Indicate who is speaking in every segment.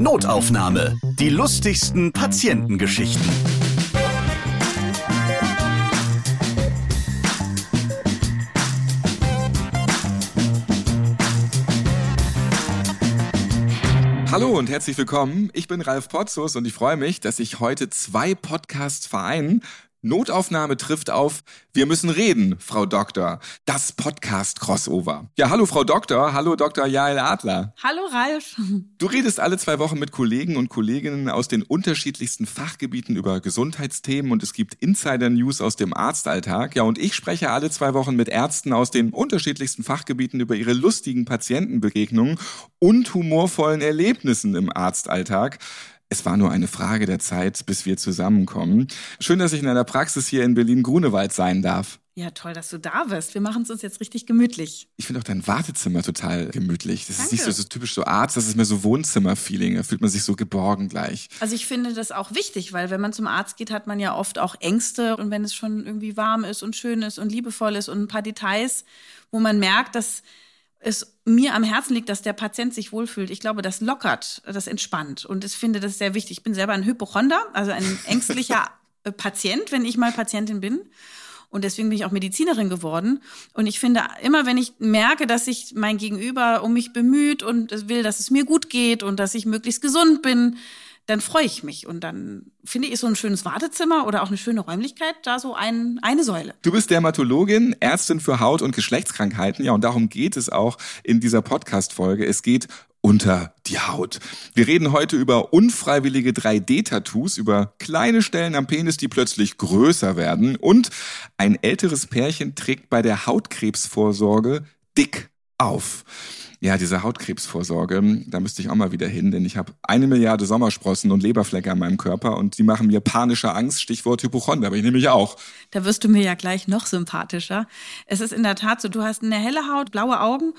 Speaker 1: Notaufnahme. Die lustigsten Patientengeschichten.
Speaker 2: Hallo und herzlich willkommen. Ich bin Ralf Potzus und ich freue mich, dass ich heute zwei Podcasts vereinen. Notaufnahme trifft auf Wir müssen reden, Frau Doktor. Das Podcast Crossover. Ja, hallo Frau Doktor, hallo Dr. Jael Adler.
Speaker 3: Hallo Ralf.
Speaker 2: Du redest alle zwei Wochen mit Kollegen und Kolleginnen aus den unterschiedlichsten Fachgebieten über Gesundheitsthemen und es gibt Insider-News aus dem Arztalltag. Ja, und ich spreche alle zwei Wochen mit Ärzten aus den unterschiedlichsten Fachgebieten über ihre lustigen Patientenbegegnungen und humorvollen Erlebnissen im Arztalltag. Es war nur eine Frage der Zeit, bis wir zusammenkommen. Schön, dass ich in einer Praxis hier in Berlin-Grunewald sein darf.
Speaker 3: Ja, toll, dass du da bist. Wir machen es uns jetzt richtig gemütlich.
Speaker 2: Ich finde auch dein Wartezimmer total gemütlich. Das Danke. ist nicht so, so typisch so Arzt, das ist mehr so Wohnzimmer-Feeling. Da fühlt man sich so geborgen gleich.
Speaker 3: Also ich finde das auch wichtig, weil wenn man zum Arzt geht, hat man ja oft auch Ängste. Und wenn es schon irgendwie warm ist und schön ist und liebevoll ist und ein paar Details, wo man merkt, dass es mir am Herzen liegt, dass der Patient sich wohlfühlt. Ich glaube, das lockert, das entspannt. Und ich finde das sehr wichtig. Ich bin selber ein Hypochonder, also ein ängstlicher äh, Patient, wenn ich mal Patientin bin. Und deswegen bin ich auch Medizinerin geworden. Und ich finde, immer wenn ich merke, dass sich mein Gegenüber um mich bemüht und will, dass es mir gut geht und dass ich möglichst gesund bin, dann freue ich mich. Und dann finde ich so ein schönes Wartezimmer oder auch eine schöne Räumlichkeit da so ein, eine Säule.
Speaker 2: Du bist Dermatologin, Ärztin für Haut- und Geschlechtskrankheiten. Ja, und darum geht es auch in dieser Podcast-Folge. Es geht unter die Haut. Wir reden heute über unfreiwillige 3D-Tattoos, über kleine Stellen am Penis, die plötzlich größer werden. Und ein älteres Pärchen trägt bei der Hautkrebsvorsorge dick auf. Ja, diese Hautkrebsvorsorge, da müsste ich auch mal wieder hin, denn ich habe eine Milliarde Sommersprossen und Leberflecke an meinem Körper und die machen mir panische Angst, Stichwort Hypochonder, aber ich nehme mich auch.
Speaker 3: Da wirst du mir ja gleich noch sympathischer. Es ist in der Tat so, du hast eine helle Haut, blaue Augen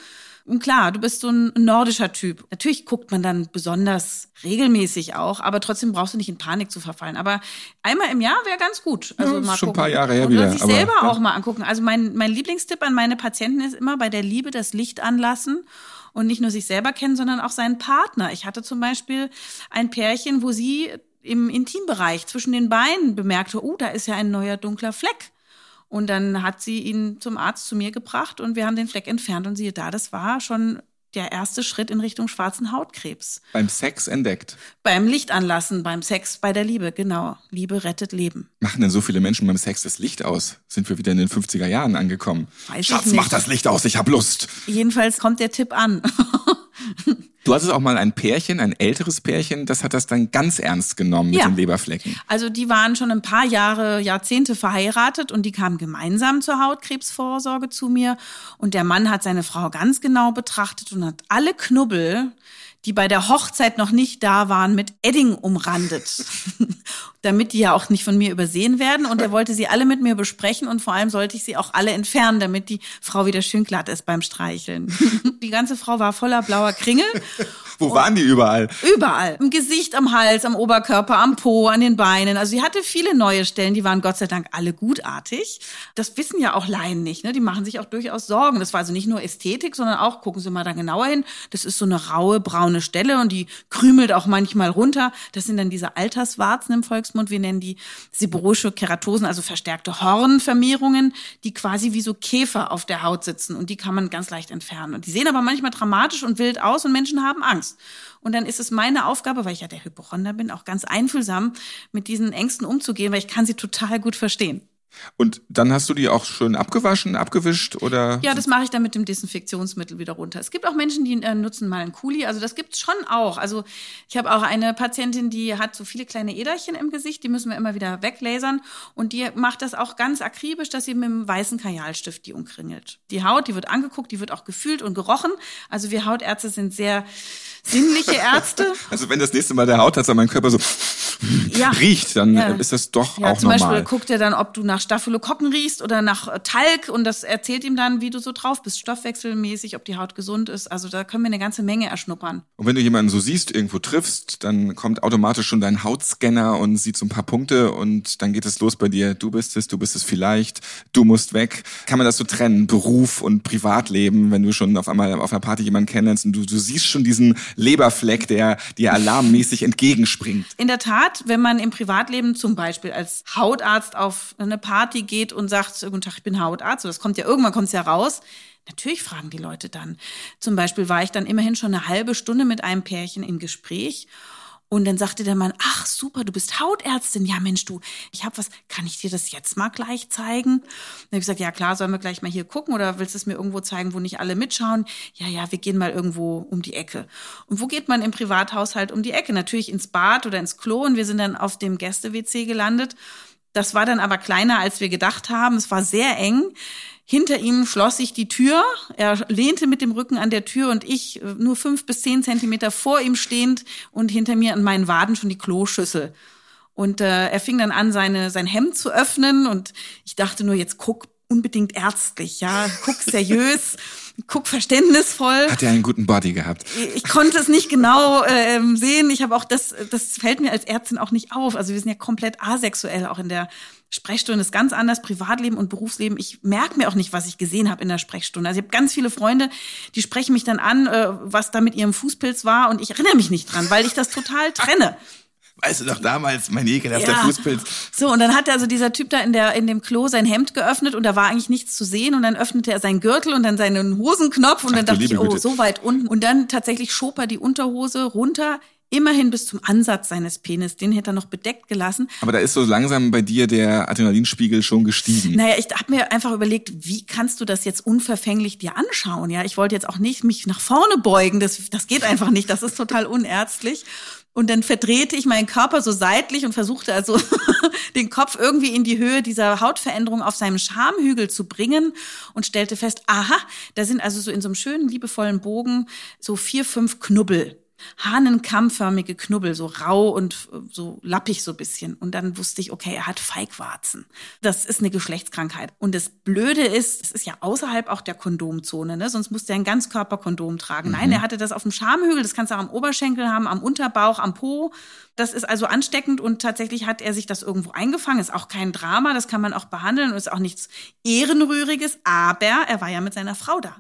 Speaker 3: und klar, du bist so ein nordischer Typ. Natürlich guckt man dann besonders regelmäßig auch, aber trotzdem brauchst du nicht in Panik zu verfallen. Aber einmal im Jahr wäre ganz gut.
Speaker 2: Also ja, mal schon gucken. ein paar Jahre her wieder.
Speaker 3: Oder sich selber ja. auch mal angucken. Also mein, mein Lieblingstipp an meine Patienten ist immer bei der Liebe das Licht anlassen und nicht nur sich selber kennen, sondern auch seinen Partner. Ich hatte zum Beispiel ein Pärchen, wo sie im Intimbereich zwischen den Beinen bemerkte, oh, da ist ja ein neuer dunkler Fleck. Und dann hat sie ihn zum Arzt zu mir gebracht und wir haben den Fleck entfernt und siehe da, das war schon der erste Schritt in Richtung schwarzen Hautkrebs.
Speaker 2: Beim Sex entdeckt.
Speaker 3: Beim Lichtanlassen, beim Sex, bei der Liebe, genau. Liebe rettet Leben.
Speaker 2: Machen denn so viele Menschen beim Sex das Licht aus? Sind wir wieder in den 50er Jahren angekommen?
Speaker 3: Weiß
Speaker 2: Schatz, mach das Licht aus, ich hab Lust.
Speaker 3: Jedenfalls kommt der Tipp an.
Speaker 2: Du hattest auch mal ein Pärchen, ein älteres Pärchen, das hat das dann ganz ernst genommen mit ja. den Leberflecken.
Speaker 3: Also die waren schon ein paar Jahre, Jahrzehnte verheiratet und die kamen gemeinsam zur Hautkrebsvorsorge zu mir. Und der Mann hat seine Frau ganz genau betrachtet und hat alle Knubbel, die bei der Hochzeit noch nicht da waren, mit Edding umrandet. Damit die ja auch nicht von mir übersehen werden. Und er wollte sie alle mit mir besprechen und vor allem sollte ich sie auch alle entfernen, damit die Frau wieder schön glatt ist beim Streicheln. die ganze Frau war voller blauer Kringel.
Speaker 2: Wo waren die überall?
Speaker 3: Überall. Im Gesicht, am Hals, am Oberkörper, am Po, an den Beinen. Also sie hatte viele neue Stellen, die waren Gott sei Dank alle gutartig. Das wissen ja auch Laien nicht. Ne? Die machen sich auch durchaus Sorgen. Das war also nicht nur Ästhetik, sondern auch, gucken Sie mal da genauer hin, das ist so eine raue, braune Stelle und die krümelt auch manchmal runter. Das sind dann diese Alterswarzen im Volksmund. Volksmund, wir nennen die seborische Keratosen, also verstärkte Hornvermehrungen, die quasi wie so Käfer auf der Haut sitzen und die kann man ganz leicht entfernen. Und die sehen aber manchmal dramatisch und wild aus und Menschen haben Angst. Und dann ist es meine Aufgabe, weil ich ja der Hypochonder bin, auch ganz einfühlsam mit diesen Ängsten umzugehen, weil ich kann sie total gut verstehen.
Speaker 2: Und dann hast du die auch schön abgewaschen, abgewischt oder?
Speaker 3: Ja, das mache ich dann mit dem Desinfektionsmittel wieder runter. Es gibt auch Menschen, die äh, nutzen mal einen Kuli. Also das gibt's schon auch. Also ich habe auch eine Patientin, die hat so viele kleine Äderchen im Gesicht, die müssen wir immer wieder weglasern. Und die macht das auch ganz akribisch, dass sie mit einem weißen Kajalstift die umkringelt. Die Haut, die wird angeguckt, die wird auch gefühlt und gerochen. Also wir Hautärzte sind sehr sinnliche Ärzte.
Speaker 2: also wenn das nächste Mal der Hautarzt an meinem Körper so
Speaker 3: Ja.
Speaker 2: riecht, dann
Speaker 3: Ja.
Speaker 2: ist das doch
Speaker 3: Ja,
Speaker 2: auch
Speaker 3: zum
Speaker 2: normal.
Speaker 3: Beispiel guckt er dann, ob du nach Staphylokokken riechst oder nach äh, Talg und das erzählt ihm dann, wie du so drauf bist, stoffwechselmäßig, ob die Haut gesund ist. Also da können wir eine ganze Menge erschnuppern.
Speaker 2: Und wenn du jemanden so siehst, irgendwo triffst, dann kommt automatisch schon dein Hautscanner und sieht so ein paar Punkte und dann geht es los bei dir. Du bist es, du bist es vielleicht, du musst weg. Kann man das so trennen, Beruf und Privatleben, wenn du schon auf einmal auf einer Party jemanden kennenlernst und du, du siehst schon diesen Leberfleck, der dir alarmmäßig entgegenspringt.
Speaker 3: In der Tat, wenn man im Privatleben zum Beispiel als Hautarzt auf eine Party geht und sagt, guten Tag, ich bin Hautarzt, das kommt ja irgendwann kommt's ja raus. Natürlich fragen die Leute dann. Zum Beispiel war ich dann immerhin schon eine halbe Stunde mit einem Pärchen im Gespräch. Und dann sagte der Mann, ach super, du bist Hautärztin. Ja Mensch, du, ich habe was, kann ich dir das jetzt mal gleich zeigen? Dann habe ich gesagt, ja klar, sollen wir gleich mal hier gucken oder willst du es mir irgendwo zeigen, wo nicht alle mitschauen? Ja, ja, wir gehen mal irgendwo um die Ecke. Und wo geht man im Privathaushalt um die Ecke? Natürlich ins Bad oder ins Klo und wir sind dann auf dem Gäste-WC gelandet. Das war dann aber kleiner, als wir gedacht haben. Es war sehr eng. Hinter ihm schloss sich die Tür. Er lehnte mit dem Rücken an der Tür und ich äh, nur fünf bis zehn Zentimeter vor ihm stehend und hinter mir an meinen Waden schon die Kloschüssel. Und äh, er fing dann an, seine, sein Hemd zu öffnen und ich dachte nur, jetzt guck unbedingt ärztlich, ja, guck seriös, guck verständnisvoll
Speaker 2: Hat er einen guten Body gehabt?
Speaker 3: ich konnte es nicht genau ähm, sehen. Ich habe auch das, das fällt mir als Ärztin auch nicht auf. Also wir sind ja komplett asexuell, auch in der Sprechstunde ist ganz anders, Privatleben und Berufsleben. Ich merke mir auch nicht, was ich gesehen habe in der Sprechstunde. Also ich habe ganz viele Freunde, die sprechen mich dann an, äh, was da mit ihrem Fußpilz war und ich erinnere mich nicht dran, weil ich das total trenne.
Speaker 2: Weißt du doch damals, mein ekelhafter Fußpilz.
Speaker 3: So, und dann hat also dieser Typ da in, der, in dem Klo sein Hemd geöffnet und da war eigentlich nichts zu sehen. Und dann öffnete er seinen Gürtel und dann seinen Hosenknopf und
Speaker 2: Ach
Speaker 3: dann dachte ich, oh,
Speaker 2: Güte.
Speaker 3: so weit unten. Und dann tatsächlich schob er die Unterhose runter, immerhin bis zum Ansatz seines Penis. Den hätte er noch bedeckt gelassen.
Speaker 2: Aber da ist so langsam bei dir der Adrenalinspiegel schon gestiegen.
Speaker 3: Naja, ich habe mir einfach überlegt, wie kannst du das jetzt unverfänglich dir anschauen? Ja, ich wollte jetzt auch nicht mich nach vorne beugen. Das, das geht einfach nicht. Das ist total unärztlich. Und dann verdrehte ich meinen Körper so seitlich und versuchte also den Kopf irgendwie in die Höhe dieser Hautveränderung auf seinem Schamhügel zu bringen und stellte fest, aha, da sind also so in so einem schönen, liebevollen Bogen so vier, fünf Knubbel. Hahnenkammförmige Knubbel, so rau und äh, so lappig so bisschen. Und dann wusste ich, okay, er hat Feigwarzen. Das ist eine Geschlechtskrankheit. Und das Blöde ist, es ist ja außerhalb auch der Kondomzone, ne? sonst musste er ein Ganzkörperkondom tragen. Nein, er hatte das auf dem Schamhügel, das kannst du auch am Oberschenkel haben, am Unterbauch, am Po. Das ist also ansteckend und tatsächlich hat er sich das irgendwo eingefangen. Ist auch kein Drama, das kann man auch behandeln und ist auch nichts Ehrenrühriges, aber er war ja mit seiner Frau da.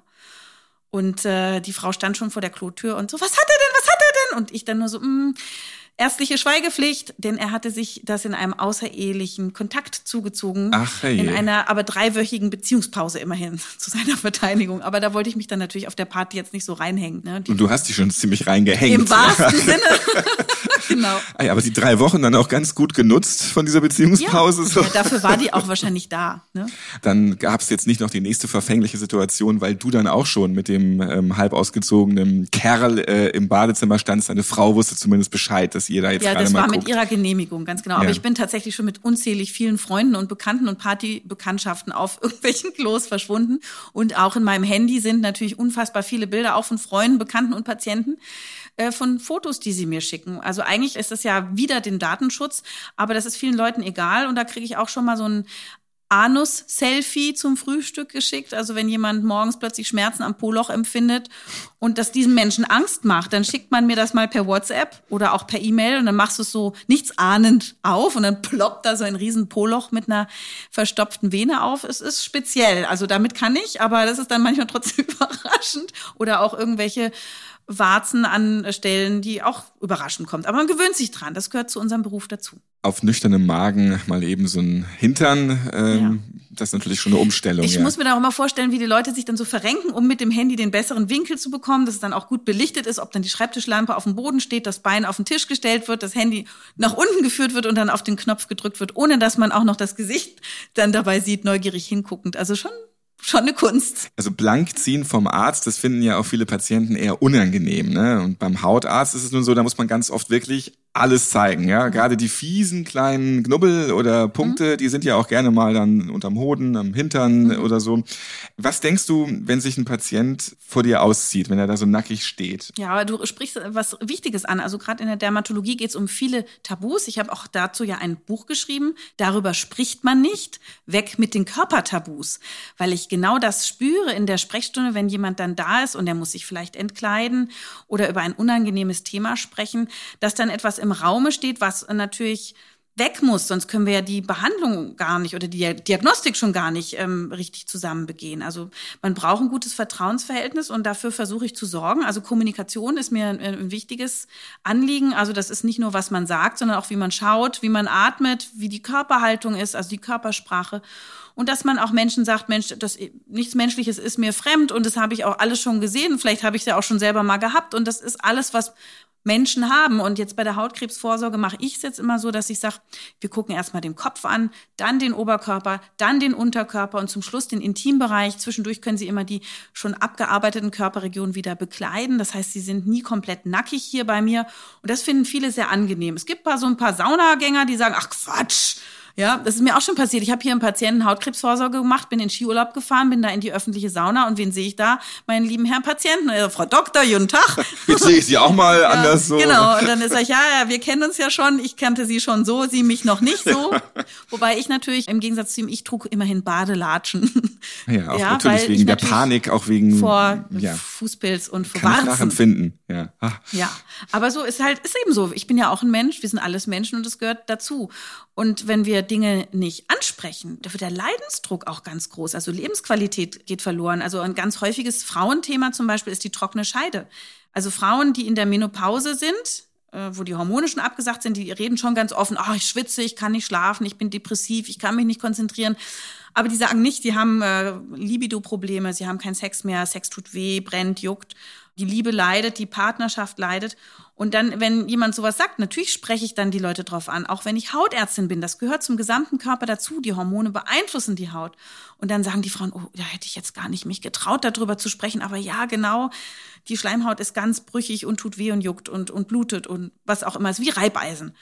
Speaker 3: Und äh, die Frau stand schon vor der Klotür und so, was hat er denn, was hat er denn? Und ich dann nur so, mh, ärztliche Schweigepflicht, denn er hatte sich das in einem außerehelichen Kontakt zugezogen.
Speaker 2: Ach, herrje.
Speaker 3: in einer aber dreiwöchigen Beziehungspause immerhin zu seiner Verteidigung. Aber da wollte ich mich dann natürlich auf der Party jetzt nicht so reinhängen. Ne? Die,
Speaker 2: Und du hast dich schon ziemlich reingehängt.
Speaker 3: Im wahrsten Sinne. genau.
Speaker 2: Ah ja, aber die drei Wochen dann auch ganz gut genutzt von dieser Beziehungspause. so.
Speaker 3: Ja, dafür war die auch wahrscheinlich da. Ne?
Speaker 2: Dann gab es jetzt nicht noch die nächste verfängliche Situation, weil du dann auch schon mit dem ähm, halb ausgezogenen Kerl äh, im Badezimmer standst. Deine Frau wusste zumindest Bescheid, dass da jetzt
Speaker 3: Ja,
Speaker 2: gerade
Speaker 3: das
Speaker 2: mal
Speaker 3: war
Speaker 2: guckt.
Speaker 3: mit ihrer Genehmigung, ganz genau. Aber
Speaker 2: Ja.
Speaker 3: ich bin tatsächlich schon mit unzählig vielen Freunden und Bekannten und Partybekanntschaften auf irgendwelchen Klos verschwunden. Und auch in meinem Handy sind natürlich unfassbar viele Bilder, auch von Freunden, Bekannten und Patienten, äh, von Fotos, die sie mir schicken. Also eigentlich ist das ja wieder den Datenschutz, aber das ist vielen Leuten egal. Und da kriege ich auch schon mal so ein Anus-Selfie zum Frühstück geschickt. Also wenn jemand morgens plötzlich Schmerzen am Poloch empfindet und das diesem Menschen Angst macht, dann schickt man mir das mal per WhatsApp oder auch per E-Mail und dann machst du es so nichtsahnend auf und dann ploppt da so ein riesen Poloch mit einer verstopften Vene auf. Es ist speziell. Also damit kann ich, aber das ist dann manchmal trotzdem überraschend. Oder auch irgendwelche Warzen an Stellen, die auch überraschend kommt. Aber man gewöhnt sich dran. Das gehört zu unserem Beruf dazu.
Speaker 2: Auf nüchternem Magen mal eben so ein Hintern. Ähm, Das ist natürlich schon eine Umstellung.
Speaker 3: Ich
Speaker 2: ja.
Speaker 3: muss mir da auch mal vorstellen, wie die Leute sich dann so verrenken, um mit dem Handy den besseren Winkel zu bekommen, dass es dann auch gut belichtet ist, ob dann die Schreibtischlampe auf dem Boden steht, das Bein auf den Tisch gestellt wird, das Handy nach unten geführt wird und dann auf den Knopf gedrückt wird, ohne dass man auch noch das Gesicht dann dabei sieht, neugierig hinguckend. Also schon, schon eine Kunst.
Speaker 2: Also blank ziehen vom Arzt, das finden ja auch viele Patienten eher unangenehm. Ne? Und beim Hautarzt ist es nun so, da muss man ganz oft wirklich alles zeigen, ja. Gerade die fiesen kleinen Knubbel oder Punkte, mhm. die sind ja auch gerne mal dann unterm Hoden, am Hintern mhm. oder so. Was denkst du, wenn sich ein Patient vor dir auszieht, wenn er da so nackig steht?
Speaker 3: Ja, aber du sprichst was Wichtiges an. Also gerade in der Dermatologie geht es um viele Tabus. Ich habe auch dazu ja ein Buch geschrieben. Darüber spricht man nicht. Weg mit den Körpertabus. Weil ich genau das spüre in der Sprechstunde, wenn jemand dann da ist und er muss sich vielleicht entkleiden oder über ein unangenehmes Thema sprechen, dass dann etwas im Raume steht, was natürlich weg muss, sonst können wir ja die Behandlung gar nicht oder die Diagnostik schon gar nicht ähm, richtig zusammen begehen. Also man braucht ein gutes Vertrauensverhältnis und dafür versuche ich zu sorgen. Also Kommunikation ist mir ein, ein, wichtiges Anliegen. Also das ist nicht nur, was man sagt, sondern auch, wie man schaut, wie man atmet, wie die Körperhaltung ist, also die Körpersprache. Und dass man auch Menschen sagt, Mensch, das nichts Menschliches ist mir fremd und das habe ich auch alles schon gesehen. Vielleicht habe ich es ja auch schon selber mal gehabt und das ist alles, was Menschen haben. Und jetzt bei der Hautkrebsvorsorge mache ich es jetzt immer so, dass ich sage, wir gucken erstmal den Kopf an, dann den Oberkörper, dann den Unterkörper und zum Schluss den Intimbereich. Zwischendurch können Sie immer die schon abgearbeiteten Körperregionen wieder bekleiden. Das heißt, Sie sind nie komplett nackig hier bei mir. Und das finden viele sehr angenehm. Es gibt so ein paar Saunagänger, die sagen, ach Quatsch, ja, das ist mir auch schon passiert. Ich habe hier einen Patienten Hautkrebsvorsorge gemacht, bin in Skiurlaub gefahren, bin da in die öffentliche Sauna und wen sehe ich da? Meinen lieben Herrn Patienten, äh, Frau Doktor, guten Tag.
Speaker 2: Jetzt sehe ich Sie auch mal ja, anders so.
Speaker 3: Genau, und dann ist er, ja, ja, wir kennen uns ja schon. Ich kannte Sie schon so, Sie mich noch nicht so. Wobei ich natürlich im Gegensatz zu ihm, ich trug immerhin Badelatschen.
Speaker 2: Ja, auch ja, natürlich wegen der Panik, auch wegen
Speaker 3: vor ja, Fußpilz und vor
Speaker 2: Kann
Speaker 3: Warzen.
Speaker 2: Ich nachempfinden, ja.
Speaker 3: Ach. Ja, aber so ist halt ist eben so. Ich bin ja auch ein Mensch, wir sind alles Menschen und das gehört dazu. Und wenn wir Dinge nicht ansprechen, da wird der Leidensdruck auch ganz groß. Also Lebensqualität geht verloren. Also ein ganz häufiges Frauenthema zum Beispiel ist die trockene Scheide. Also Frauen, die in der Menopause sind, äh, wo die Hormone schon abgesagt sind, die reden schon ganz offen, oh, ich schwitze, ich kann nicht schlafen, ich bin depressiv, ich kann mich nicht konzentrieren. Aber die sagen nicht, die haben äh, Libido-Probleme, sie haben keinen Sex mehr, Sex tut weh, brennt, juckt die Liebe leidet, die Partnerschaft leidet. Und dann, wenn jemand sowas sagt, natürlich spreche ich dann die Leute drauf an, auch wenn ich Hautärztin bin. Das gehört zum gesamten Körper dazu. Die Hormone beeinflussen die Haut. Und dann sagen die Frauen, oh, da hätte ich jetzt gar nicht mich getraut, darüber zu sprechen. Aber ja, genau, die Schleimhaut ist ganz brüchig und tut weh und juckt und, und blutet und was auch immer ist, wie Reibeisen.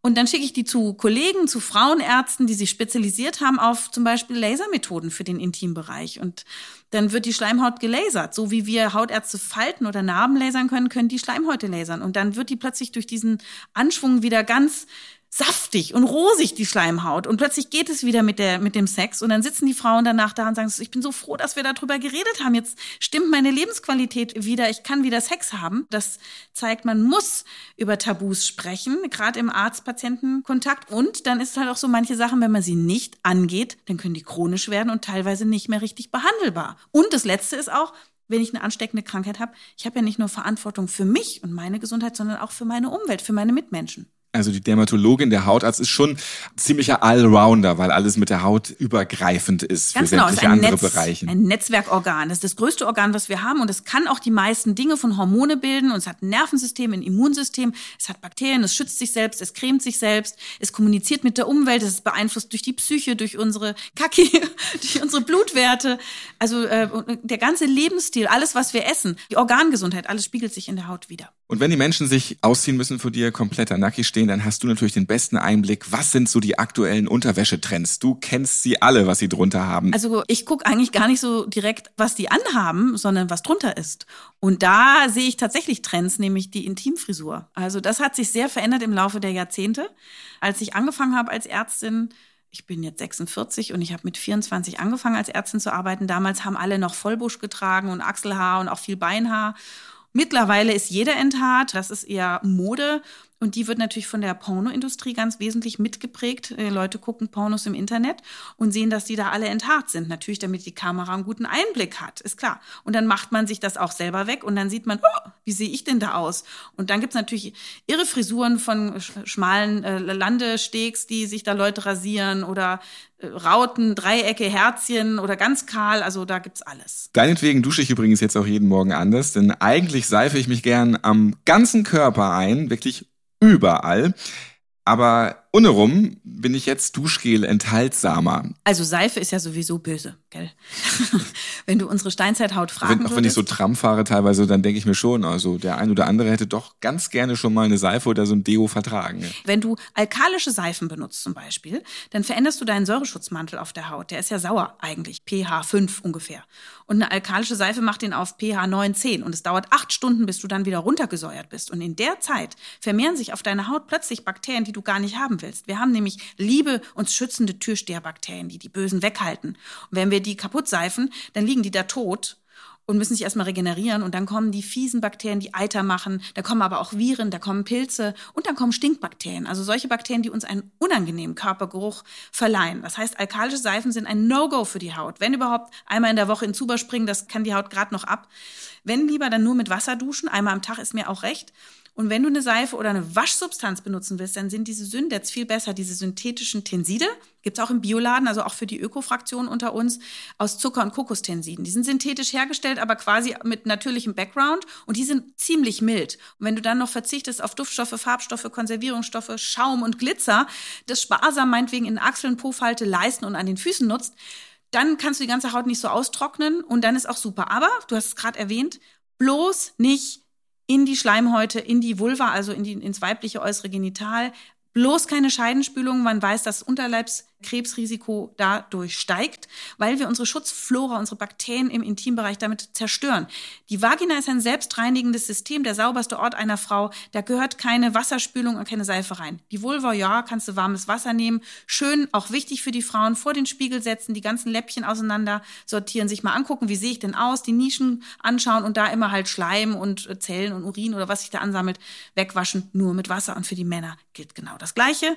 Speaker 3: Und dann schicke ich die zu Kollegen, zu Frauenärzten, die sich spezialisiert haben auf zum Beispiel Lasermethoden für den Intimbereich. Und dann wird die Schleimhaut gelasert. So wie wir Hautärzte Falten oder Narben lasern können, können die Schleimhäute lasern. Und dann wird die plötzlich durch diesen Anschwung wieder ganz saftig und rosig, die Schleimhaut. Und plötzlich geht es wieder mit, der, mit dem Sex. Und dann sitzen die Frauen danach da und sagen, ich bin so froh, dass wir darüber geredet haben. Jetzt stimmt meine Lebensqualität wieder. Ich kann wieder Sex haben. Das zeigt, man muss über Tabus sprechen, gerade im Arzt-Patienten-Kontakt. Und dann ist halt auch so manche Sachen, wenn man sie nicht angeht, dann können die chronisch werden und teilweise nicht mehr richtig behandelbar. Und das Letzte ist auch, wenn ich eine ansteckende Krankheit habe, ich habe ja nicht nur Verantwortung für mich und meine Gesundheit, sondern auch für meine Umwelt, für meine Mitmenschen.
Speaker 2: Also die Dermatologin, der Hautarzt ist schon ziemlicher Allrounder, weil alles mit der Haut übergreifend ist
Speaker 3: Ganz
Speaker 2: für
Speaker 3: genau,
Speaker 2: sämtliche
Speaker 3: ist ein
Speaker 2: andere
Speaker 3: Netz,
Speaker 2: Bereiche.
Speaker 3: Ein Netzwerkorgan. Das ist das größte Organ, was wir haben und es kann auch die meisten Dinge von Hormone bilden und es hat ein Nervensystem, ein Immunsystem, es hat Bakterien, es schützt sich selbst, es cremt sich selbst, es kommuniziert mit der Umwelt, es ist beeinflusst durch die Psyche, durch unsere Kaki, durch unsere Blutwerte. Also äh, der ganze Lebensstil, alles, was wir essen, die Organgesundheit, alles spiegelt sich in der Haut wieder.
Speaker 2: Und wenn die Menschen sich ausziehen müssen vor dir, kompletter nackig stehen, dann hast du natürlich den besten Einblick. Was sind so die aktuellen Unterwäschetrends? Du kennst sie alle, was sie drunter haben.
Speaker 3: Also ich gucke eigentlich gar nicht so direkt, was die anhaben, sondern was drunter ist. Und da sehe ich tatsächlich Trends, nämlich die Intimfrisur. Also das hat sich sehr verändert im Laufe der Jahrzehnte. Als ich angefangen habe als Ärztin, ich bin jetzt 46 und ich habe mit 24 angefangen als Ärztin zu arbeiten. Damals haben alle noch Vollbusch getragen und Achselhaar und auch viel Beinhaar. Mittlerweile ist jeder enthaart, das ist eher Mode und die wird natürlich von der Pornoindustrie ganz wesentlich mitgeprägt. Die äh, Leute gucken Pornos im Internet und sehen, dass die da alle enthaart sind. Natürlich, damit die Kamera einen guten Einblick hat, ist klar. Und dann macht man sich das auch selber weg und dann sieht man, oh, wie sehe ich denn da aus? Und dann gibt's natürlich irre Frisuren von schmalen äh, Landestegs, die sich da Leute rasieren oder äh, Rauten, Dreiecke, Herzchen oder ganz kahl. Also da gibt's alles.
Speaker 2: Deinetwegen dusche ich übrigens jetzt auch jeden Morgen anders, denn eigentlich seife ich mich gern am ganzen Körper ein, wirklich überall. Aber ohne rum bin ich jetzt Duschgel enthaltsamer.
Speaker 3: Also Seife ist ja sowieso böse, gell? wenn du unsere Steinzeithaut fragen
Speaker 2: wenn, Auch wenn ich so Tram fahre teilweise, dann denke ich mir schon, also der ein oder andere hätte doch ganz gerne schon mal eine Seife oder so ein Deo vertragen.
Speaker 3: Wenn du alkalische Seifen benutzt zum Beispiel, dann veränderst du deinen Säureschutzmantel auf der Haut. Der ist ja sauer eigentlich, pH 5 ungefähr. Und eine alkalische Seife macht den auf pH 9, 10. Und es dauert acht Stunden, bis du dann wieder runtergesäuert bist. Und in der Zeit vermehren sich auf deiner Haut plötzlich Bakterien, die du gar nicht haben willst. Wir haben nämlich liebe, uns schützende Türsteherbakterien, die die Bösen weghalten. Und wenn wir die kaputt seifen, dann liegen die da tot und müssen sich erstmal regenerieren und dann kommen die fiesen Bakterien, die Eiter machen, da kommen aber auch Viren, da kommen Pilze und dann kommen Stinkbakterien, also solche Bakterien, die uns einen unangenehmen Körpergeruch verleihen. Das heißt, alkalische Seifen sind ein No-Go für die Haut. Wenn überhaupt einmal in der Woche in Zuber springen, das kann die Haut gerade noch ab. Wenn lieber dann nur mit Wasser duschen, einmal am Tag ist mir auch recht. Und wenn du eine Seife oder eine Waschsubstanz benutzen willst, dann sind diese Syndets viel besser. Diese synthetischen Tenside gibt's auch im Bioladen, also auch für die Öko-Fraktion unter uns, aus Zucker- und Kokostensiden. Die sind synthetisch hergestellt, aber quasi mit natürlichem Background und die sind ziemlich mild. Und wenn du dann noch verzichtest auf Duftstoffe, Farbstoffe, Konservierungsstoffe, Schaum und Glitzer, das sparsam meinetwegen in Achseln, Pofalte, Leisten und an den Füßen nutzt, dann kannst du die ganze Haut nicht so austrocknen und dann ist auch super. Aber, du hast es gerade erwähnt, bloß nicht in die Schleimhäute, in die Vulva, also in die, ins weibliche äußere Genital. Bloß keine Scheidenspülung. Man weiß, dass Unterleibskrebsrisiko dadurch steigt, weil wir unsere Schutzflora, unsere Bakterien im Intimbereich damit zerstören. Die Vagina ist ein selbstreinigendes System, der sauberste Ort einer Frau. Da gehört keine Wasserspülung und keine Seife rein. Die Vulva, ja, kannst du warmes Wasser nehmen. Schön, auch wichtig für die Frauen, vor den Spiegel setzen, die ganzen Läppchen auseinander sortieren, sich mal angucken, wie sehe ich denn aus, die Nischen anschauen und da immer halt Schleim und Zellen und Urin oder was sich da ansammelt, wegwaschen, nur mit Wasser. Und für die Männer gilt genau das Gleiche.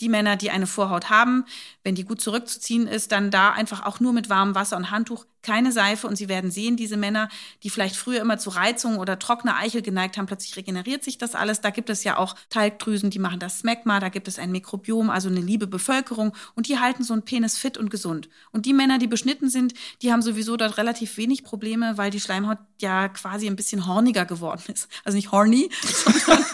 Speaker 3: Die Männer, die eine Vorhaut haben, wenn die gut zurückzuziehen ist, dann da einfach auch nur mit warmem Wasser und Handtuch keine Seife und Sie werden sehen, diese Männer, die vielleicht früher immer zu Reizungen oder trockener Eichel geneigt haben, plötzlich regeneriert sich das alles. Da gibt es ja auch Talgdrüsen, die machen das Smegma, da gibt es ein Mikrobiom, also eine liebe Bevölkerung und die halten so einen Penis fit und gesund. Und die Männer, die beschnitten sind, die haben sowieso dort relativ wenig Probleme, weil die Schleimhaut ja quasi ein bisschen horniger geworden ist. Also nicht horny, sondern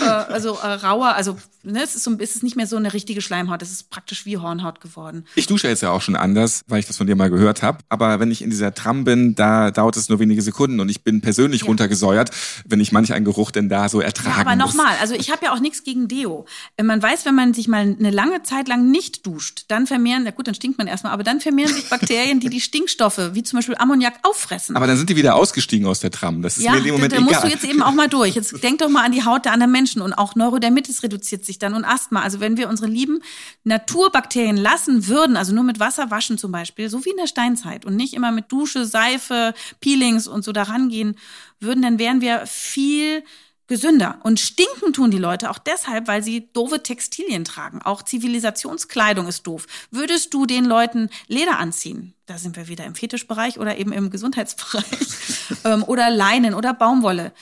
Speaker 3: äh, also äh, rauer, also ne, es ist so es ist nicht mehr so eine richtige Schleimhaut, es ist praktisch wie Hornhaut geworden.
Speaker 2: Ich dusche jetzt ja auch schon anders, weil ich das von dir mal gehört habe, aber wenn ich in dieser Tram bin, da dauert es nur wenige Sekunden und ich bin persönlich ja. runtergesäuert, wenn ich manch einen Geruch denn da so ertragen ja,
Speaker 3: aber nochmal, also ich habe ja auch nichts gegen Deo. Äh, man weiß, wenn man sich mal eine lange Zeit lang nicht duscht, dann vermehren, na gut, dann stinkt man erstmal, aber dann vermehren sich Bakterien, die die Stinkstoffe, wie zum Beispiel Ammoniak, auffressen.
Speaker 2: Aber dann sind die wieder ausgestiegen aus der Tram. Das ist ja, mir in dem Moment
Speaker 3: da,
Speaker 2: da
Speaker 3: egal. musst du jetzt eben auch mal durch. Jetzt denk doch mal an die Haut der anderen Menschen und auch Neurodermitis reduziert sich dann und Asthma. Also wenn wir unsere lieben Naturbakterien lassen würden, also nur mit Wasser waschen zum Beispiel, so wie in der Steinzeit und nicht immer mit Dusche, Seife, Peelings und so daran gehen würden, dann wären wir viel gesünder. Und stinken tun die Leute auch deshalb, weil sie doofe Textilien tragen. Auch Zivilisationskleidung ist doof. Würdest du den Leuten Leder anziehen? Da sind wir wieder im Fetischbereich oder eben im Gesundheitsbereich. Ähm, oder Leinen oder Baumwolle.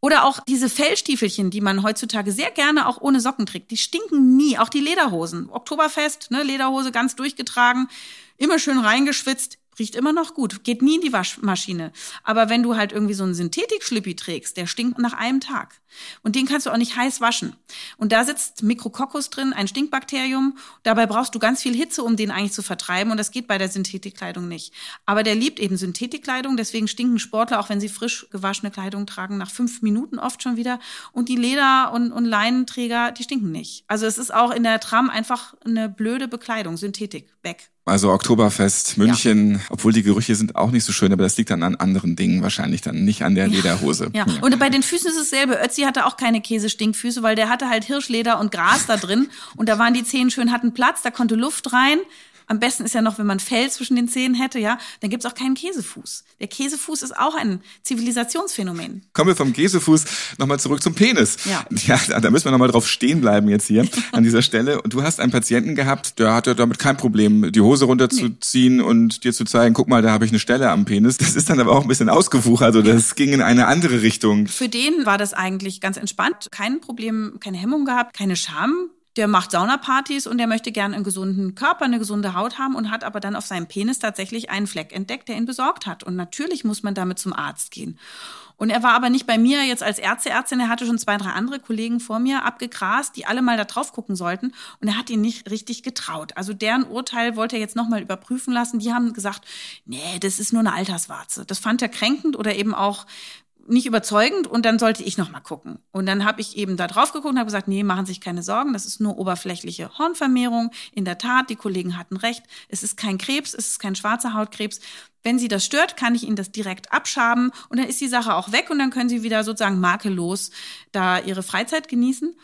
Speaker 3: Oder auch diese Fellstiefelchen, die man heutzutage sehr gerne auch ohne Socken trägt. Die stinken nie. Auch die Lederhosen. Oktoberfest, ne, Lederhose ganz durchgetragen, immer schön reingeschwitzt riecht immer noch gut, geht nie in die Waschmaschine. Aber wenn du halt irgendwie so einen Synthetik-Schlippi trägst, der stinkt nach einem Tag. Und den kannst du auch nicht heiß waschen. Und da sitzt Mikrococcus drin, ein Stinkbakterium. Dabei brauchst du ganz viel Hitze, um den eigentlich zu vertreiben. Und das geht bei der Synthetikkleidung nicht. Aber der liebt eben Synthetikkleidung. Deswegen stinken Sportler, auch wenn sie frisch gewaschene Kleidung tragen, nach fünf Minuten oft schon wieder. Und die Leder- und, und Leinenträger, die stinken nicht. Also es ist auch in der Tram einfach eine blöde Bekleidung. Synthetik, weg.
Speaker 2: Also Oktoberfest, München, ja. obwohl die Gerüche sind auch nicht so schön, aber das liegt dann an anderen Dingen wahrscheinlich dann, nicht an der Lederhose.
Speaker 3: Ja. ja. Und bei den Füßen ist es dasselbe. Ötzi hatte auch keine Käsestinkfüße, weil der hatte halt Hirschleder und Gras da drin und da waren die Zehen schön, hatten Platz, da konnte Luft rein. Am besten ist ja noch, wenn man Fell zwischen den Zähnen hätte, ja, dann gibt's auch keinen Käsefuß. Der Käsefuß ist auch ein Zivilisationsphänomen.
Speaker 2: Kommen wir vom Käsefuß nochmal zurück zum Penis. Ja. ja da müssen wir nochmal drauf stehen bleiben jetzt hier an dieser Stelle. Und du hast einen Patienten gehabt, der hatte damit kein Problem, die Hose runterzuziehen nee. und dir zu zeigen, guck mal, da habe ich eine Stelle am Penis. Das ist dann aber auch ein bisschen ausgewuchert. Also das ging in eine andere Richtung.
Speaker 3: Für den war das eigentlich ganz entspannt. Kein Problem, keine Hemmung gehabt, keine Scham der macht Saunapartys und der möchte gerne einen gesunden Körper, eine gesunde Haut haben und hat aber dann auf seinem Penis tatsächlich einen Fleck entdeckt, der ihn besorgt hat. Und natürlich muss man damit zum Arzt gehen. Und er war aber nicht bei mir jetzt als Ärzteärztin, er hatte schon zwei, drei andere Kollegen vor mir abgegrast, die alle mal da drauf gucken sollten. Und er hat ihn nicht richtig getraut. Also deren Urteil wollte er jetzt nochmal überprüfen lassen. Die haben gesagt, nee, das ist nur eine Alterswarze. Das fand er kränkend oder eben auch nicht überzeugend und dann sollte ich noch mal gucken. Und dann habe ich eben da drauf geguckt und habe gesagt, nee, machen Sie sich keine Sorgen, das ist nur oberflächliche Hornvermehrung. In der Tat, die Kollegen hatten recht, es ist kein Krebs, es ist kein schwarzer Hautkrebs. Wenn Sie das stört, kann ich Ihnen das direkt abschaben und dann ist die Sache auch weg und dann können Sie wieder sozusagen makellos da Ihre Freizeit genießen.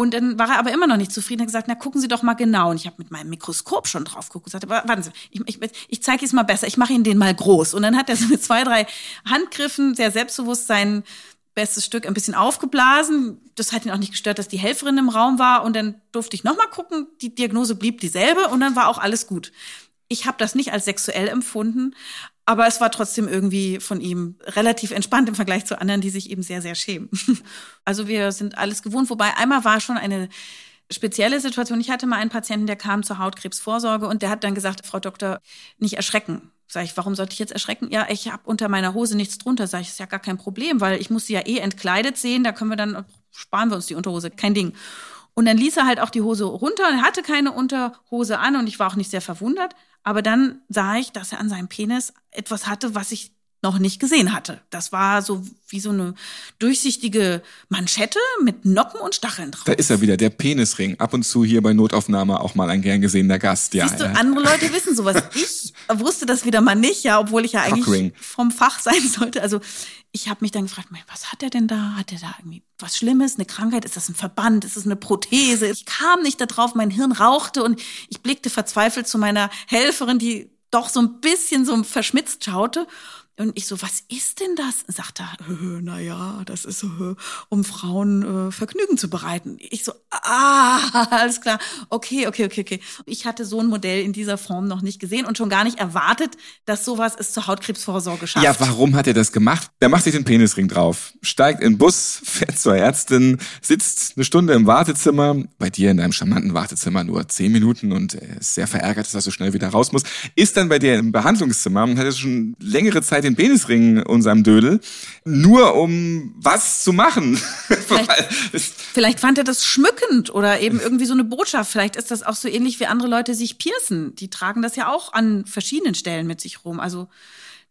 Speaker 3: Und dann war er aber immer noch nicht zufrieden. Er hat gesagt, na gucken Sie doch mal genau. Und ich habe mit meinem Mikroskop schon drauf geguckt und gesagt, warten Sie, ich, ich, ich zeige es mal besser. Ich mache Ihnen den mal groß. Und dann hat er so mit zwei, drei Handgriffen sehr selbstbewusst sein bestes Stück ein bisschen aufgeblasen. Das hat ihn auch nicht gestört, dass die Helferin im Raum war. Und dann durfte ich noch mal gucken. Die Diagnose blieb dieselbe und dann war auch alles gut. Ich habe das nicht als sexuell empfunden, aber es war trotzdem irgendwie von ihm relativ entspannt im Vergleich zu anderen, die sich eben sehr, sehr schämen. Also wir sind alles gewohnt. Wobei einmal war schon eine spezielle Situation. Ich hatte mal einen Patienten, der kam zur Hautkrebsvorsorge und der hat dann gesagt, Frau Doktor, nicht erschrecken. Sag ich, warum sollte ich jetzt erschrecken? Ja, ich habe unter meiner Hose nichts drunter. Sag ich, ist ja gar kein Problem, weil ich muss sie ja eh entkleidet sehen. Da können wir dann, sparen wir uns die Unterhose, kein Ding. Und dann ließ er halt auch die Hose runter und hatte keine Unterhose an und ich war auch nicht sehr verwundert. Aber dann sah ich, dass er an seinem Penis etwas hatte, was ich noch nicht gesehen hatte. Das war so wie so eine durchsichtige Manschette mit Noppen und Stacheln drauf.
Speaker 2: Da ist er wieder, der Penisring. Ab und zu hier bei Notaufnahme auch mal ein gern gesehener Gast. Ja,
Speaker 3: Siehst du,
Speaker 2: ja.
Speaker 3: andere Leute wissen sowas. Ich wusste das wieder mal nicht, ja, obwohl ich ja eigentlich
Speaker 2: Cockring.
Speaker 3: vom Fach sein sollte. Also ich habe mich dann gefragt, was hat er denn da? Hat er da irgendwie was Schlimmes, eine Krankheit? Ist das ein Verband? Ist das eine Prothese? Ich kam nicht darauf, mein Hirn rauchte und ich blickte verzweifelt zu meiner Helferin, die doch so ein bisschen so verschmitzt schaute. Und ich so, was ist denn das? Sagt er, äh, na ja, das ist äh, um Frauen äh, Vergnügen zu bereiten. Ich so, ah, alles klar, okay, okay, okay, okay. Ich hatte so ein Modell in dieser Form noch nicht gesehen und schon gar nicht erwartet, dass sowas es zur Hautkrebsvorsorge schafft.
Speaker 2: Ja, warum hat er das gemacht? Der macht sich den Penisring drauf, steigt in den Bus, fährt zur Ärztin, sitzt eine Stunde im Wartezimmer, bei dir in deinem charmanten Wartezimmer nur zehn Minuten und ist sehr verärgert, dass er so schnell wieder raus muss, ist dann bei dir im Behandlungszimmer und hat jetzt schon längere Zeit den Penisring unserem Dödel, nur um was zu machen.
Speaker 3: Vielleicht, vielleicht fand er das schmückend oder eben irgendwie so eine Botschaft. Vielleicht ist das auch so ähnlich wie andere Leute sich piercen. Die tragen das ja auch an verschiedenen Stellen mit sich rum. Also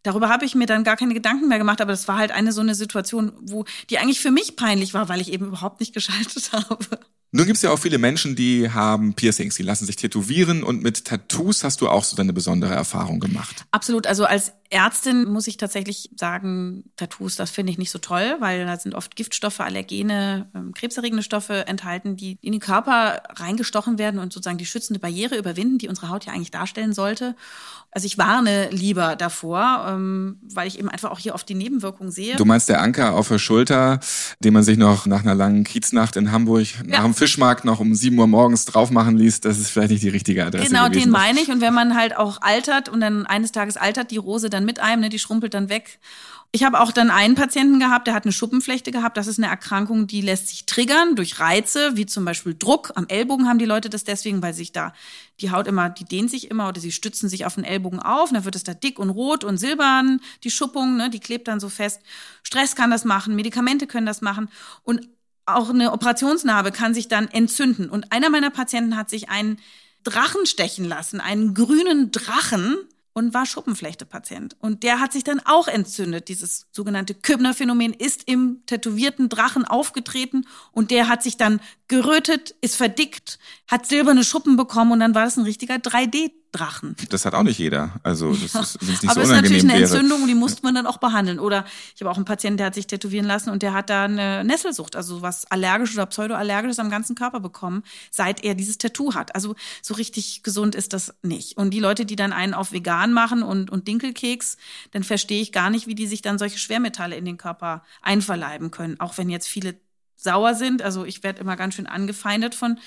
Speaker 3: darüber habe ich mir dann gar keine Gedanken mehr gemacht, aber das war halt eine so eine Situation, wo die eigentlich für mich peinlich war, weil ich eben überhaupt nicht geschaltet habe.
Speaker 2: Nun gibt es ja auch viele Menschen, die haben Piercings, die lassen sich tätowieren und mit Tattoos hast du auch so eine besondere Erfahrung gemacht.
Speaker 3: Absolut. Also als Ärztin muss ich tatsächlich sagen, Tattoos, das finde ich nicht so toll, weil da sind oft Giftstoffe, Allergene, ähm, krebserregende Stoffe enthalten, die in den Körper reingestochen werden und sozusagen die schützende Barriere überwinden, die unsere Haut ja eigentlich darstellen sollte. Also ich warne lieber davor, ähm, weil ich eben einfach auch hier oft die Nebenwirkungen sehe.
Speaker 2: Du meinst der Anker auf der Schulter, den man sich noch nach einer langen Kieznacht in Hamburg nach
Speaker 3: Ja.
Speaker 2: dem Fischmarkt noch um sieben Uhr morgens drauf machen ließ, das ist vielleicht nicht die richtige Adresse
Speaker 3: Genau,
Speaker 2: gewesen.
Speaker 3: den meine ich. Und wenn man halt auch altert und dann eines Tages altert die Rose dann mit einem, ne, die schrumpelt dann weg. Ich habe auch dann einen Patienten gehabt, der hat eine Schuppenflechte gehabt. Das ist eine Erkrankung, die lässt sich triggern durch Reize, wie zum Beispiel Druck. Am Ellbogen haben die Leute das deswegen, weil sich da die Haut immer, die dehnt sich immer oder sie stützen sich auf den Ellbogen auf. Und dann wird es da dick und rot und silbern, die Schuppung, ne, die klebt dann so fest. Stress kann das machen, Medikamente können das machen. Und auch eine Operationsnarbe kann sich dann entzünden. Und einer meiner Patienten hat sich einen Drachen stechen lassen, einen grünen Drachen und war Schuppenflechte-Patient. Und der hat sich dann auch entzündet. Dieses sogenannte Kübner-Phänomen ist im tätowierten Drachen aufgetreten und der hat sich dann gerötet, ist verdickt, hat silberne Schuppen bekommen und dann war das ein richtiger 3D-Drachen.
Speaker 2: Das hat auch nicht jeder. Also das ist, wenn es nicht
Speaker 3: Aber
Speaker 2: so
Speaker 3: es ist natürlich eine
Speaker 2: wäre.
Speaker 3: Entzündung die musste man dann auch behandeln. Oder ich habe auch einen Patienten, der hat sich tätowieren lassen und der hat da eine Nesselsucht, also was allergisch oder pseudoallergisches am ganzen Körper bekommen, seit er dieses Tattoo hat. Also so richtig gesund ist das nicht. Und die Leute, die dann einen auf vegan machen und, und Dinkelkeks, dann verstehe ich gar nicht, wie die sich dann solche Schwermetalle in den Körper einverleiben können. Auch wenn jetzt viele sauer sind. Also ich werde immer ganz schön angefeindet von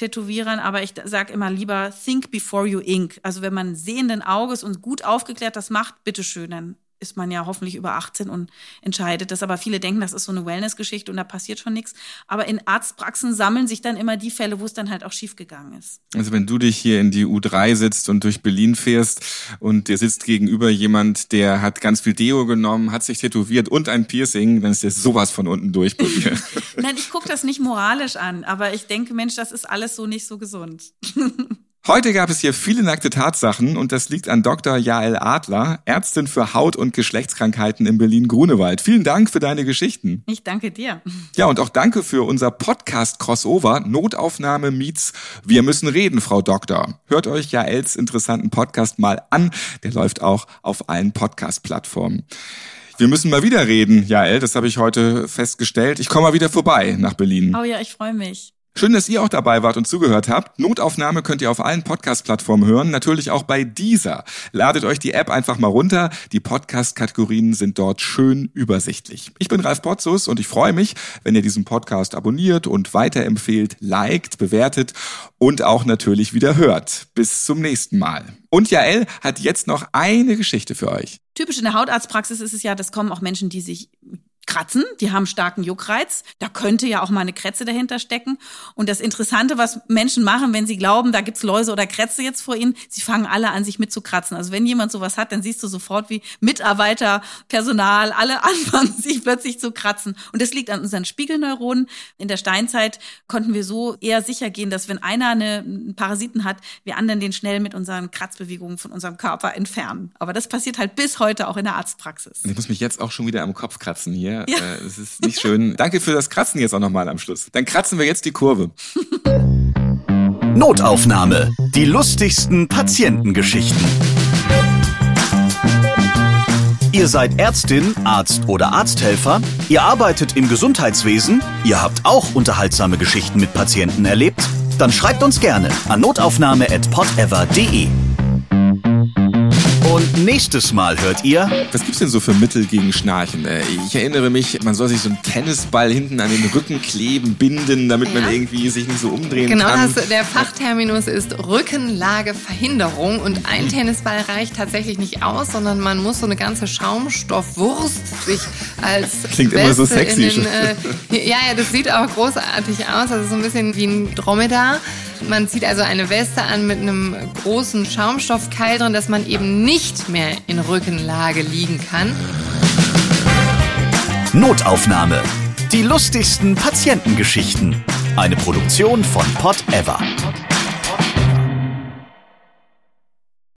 Speaker 3: Tätowierern, aber ich sage immer lieber think before you ink. Also wenn man sehenden Auges und gut aufgeklärt das macht, bitteschön, dann ist man ja hoffentlich über 18 und entscheidet das. Aber viele denken, das ist so eine Wellness-Geschichte und da passiert schon nichts. Aber in Arztpraxen sammeln sich dann immer die Fälle, wo es dann halt auch schiefgegangen ist.
Speaker 2: Also wenn du dich hier in die U3 sitzt und durch Berlin fährst und dir sitzt gegenüber jemand, der hat ganz viel Deo genommen, hat sich tätowiert und ein Piercing, dann ist dir sowas von unten durch bei.
Speaker 3: Nein, ich gucke das nicht moralisch an, aber ich denke, Mensch, das ist alles so nicht so gesund.
Speaker 2: Heute gab es hier viele nackte Tatsachen und das liegt an Dr. Jael Adler, Ärztin für Haut- und Geschlechtskrankheiten in Berlin-Grunewald. Vielen Dank für deine Geschichten.
Speaker 3: Ich danke dir.
Speaker 2: Ja, und auch danke für unser Podcast-Crossover Notaufnahme meets Wir müssen reden, Frau Doktor. Hört euch Jaels interessanten Podcast mal an. Der läuft auch auf allen Podcast-Plattformen. Wir müssen mal wieder reden, Jael, das habe ich heute festgestellt. Ich komme mal wieder vorbei nach Berlin.
Speaker 3: Oh ja, ich freue mich.
Speaker 2: Schön, dass ihr auch dabei wart und zugehört habt. Notaufnahme könnt ihr auf allen Podcast-Plattformen hören, natürlich auch bei dieser. Ladet euch die App einfach mal runter. Die Podcast-Kategorien sind dort schön übersichtlich. Ich bin Ralf Potzus und ich freue mich, wenn ihr diesen Podcast abonniert und weiterempfehlt, liked, bewertet und auch natürlich wieder hört. Bis zum nächsten Mal. Und Jael hat jetzt noch eine Geschichte für euch.
Speaker 3: Typisch in der Hautarztpraxis ist es ja, das kommen auch Menschen, die sich kratzen, die haben starken Juckreiz. Da könnte ja auch mal eine Krätze dahinter stecken. Und das Interessante, was Menschen machen, wenn sie glauben, da gibt's Läuse oder Krätze jetzt vor ihnen, sie fangen alle an, sich mitzukratzen. Also wenn jemand sowas hat, dann siehst du sofort, wie Mitarbeiter, Personal, alle anfangen, sich plötzlich zu kratzen. Und das liegt an unseren Spiegelneuronen. In der Steinzeit konnten wir so eher sicher gehen, dass wenn einer einen Parasiten hat, wir anderen den schnell mit unseren Kratzbewegungen von unserem Körper entfernen. Aber das passiert halt bis heute auch in der Arztpraxis.
Speaker 2: Ich muss mich jetzt auch schon wieder am Kopf kratzen hier. Ja. Äh, es ist nicht schön. Danke für das Kratzen jetzt auch nochmal am Schluss. Dann kratzen wir jetzt die Kurve.
Speaker 1: Notaufnahme. Die lustigsten Patientengeschichten. Ihr seid Ärztin, Arzt oder Arzthelfer? Ihr arbeitet im Gesundheitswesen? Ihr habt auch unterhaltsame Geschichten mit Patienten erlebt? Dann schreibt uns gerne an notaufnahme.podever.de. Und nächstes Mal hört ihr.
Speaker 2: Was gibt's denn so für Mittel gegen Schnarchen? Äh, ich erinnere mich, man soll sich so einen Tennisball hinten an den Rücken kleben, binden, damit ja. man irgendwie sich nicht so umdrehen
Speaker 4: genau,
Speaker 2: kann.
Speaker 4: Genau, der Fachterminus ist Rückenlageverhinderung und ein Tennisball reicht tatsächlich nicht aus, sondern man muss so eine ganze Schaumstoffwurst sich als
Speaker 2: Klingt
Speaker 4: Weste
Speaker 2: immer so sexy.
Speaker 4: Den, äh, ja, ja, das sieht auch großartig aus, also so ein bisschen wie ein Dromedar. Man zieht also eine Weste an mit einem großen Schaumstoffkeil drin, dass man eben nicht mehr in Rückenlage liegen kann.
Speaker 1: Notaufnahme. Die lustigsten Patientengeschichten. Eine Produktion von Pot Ever.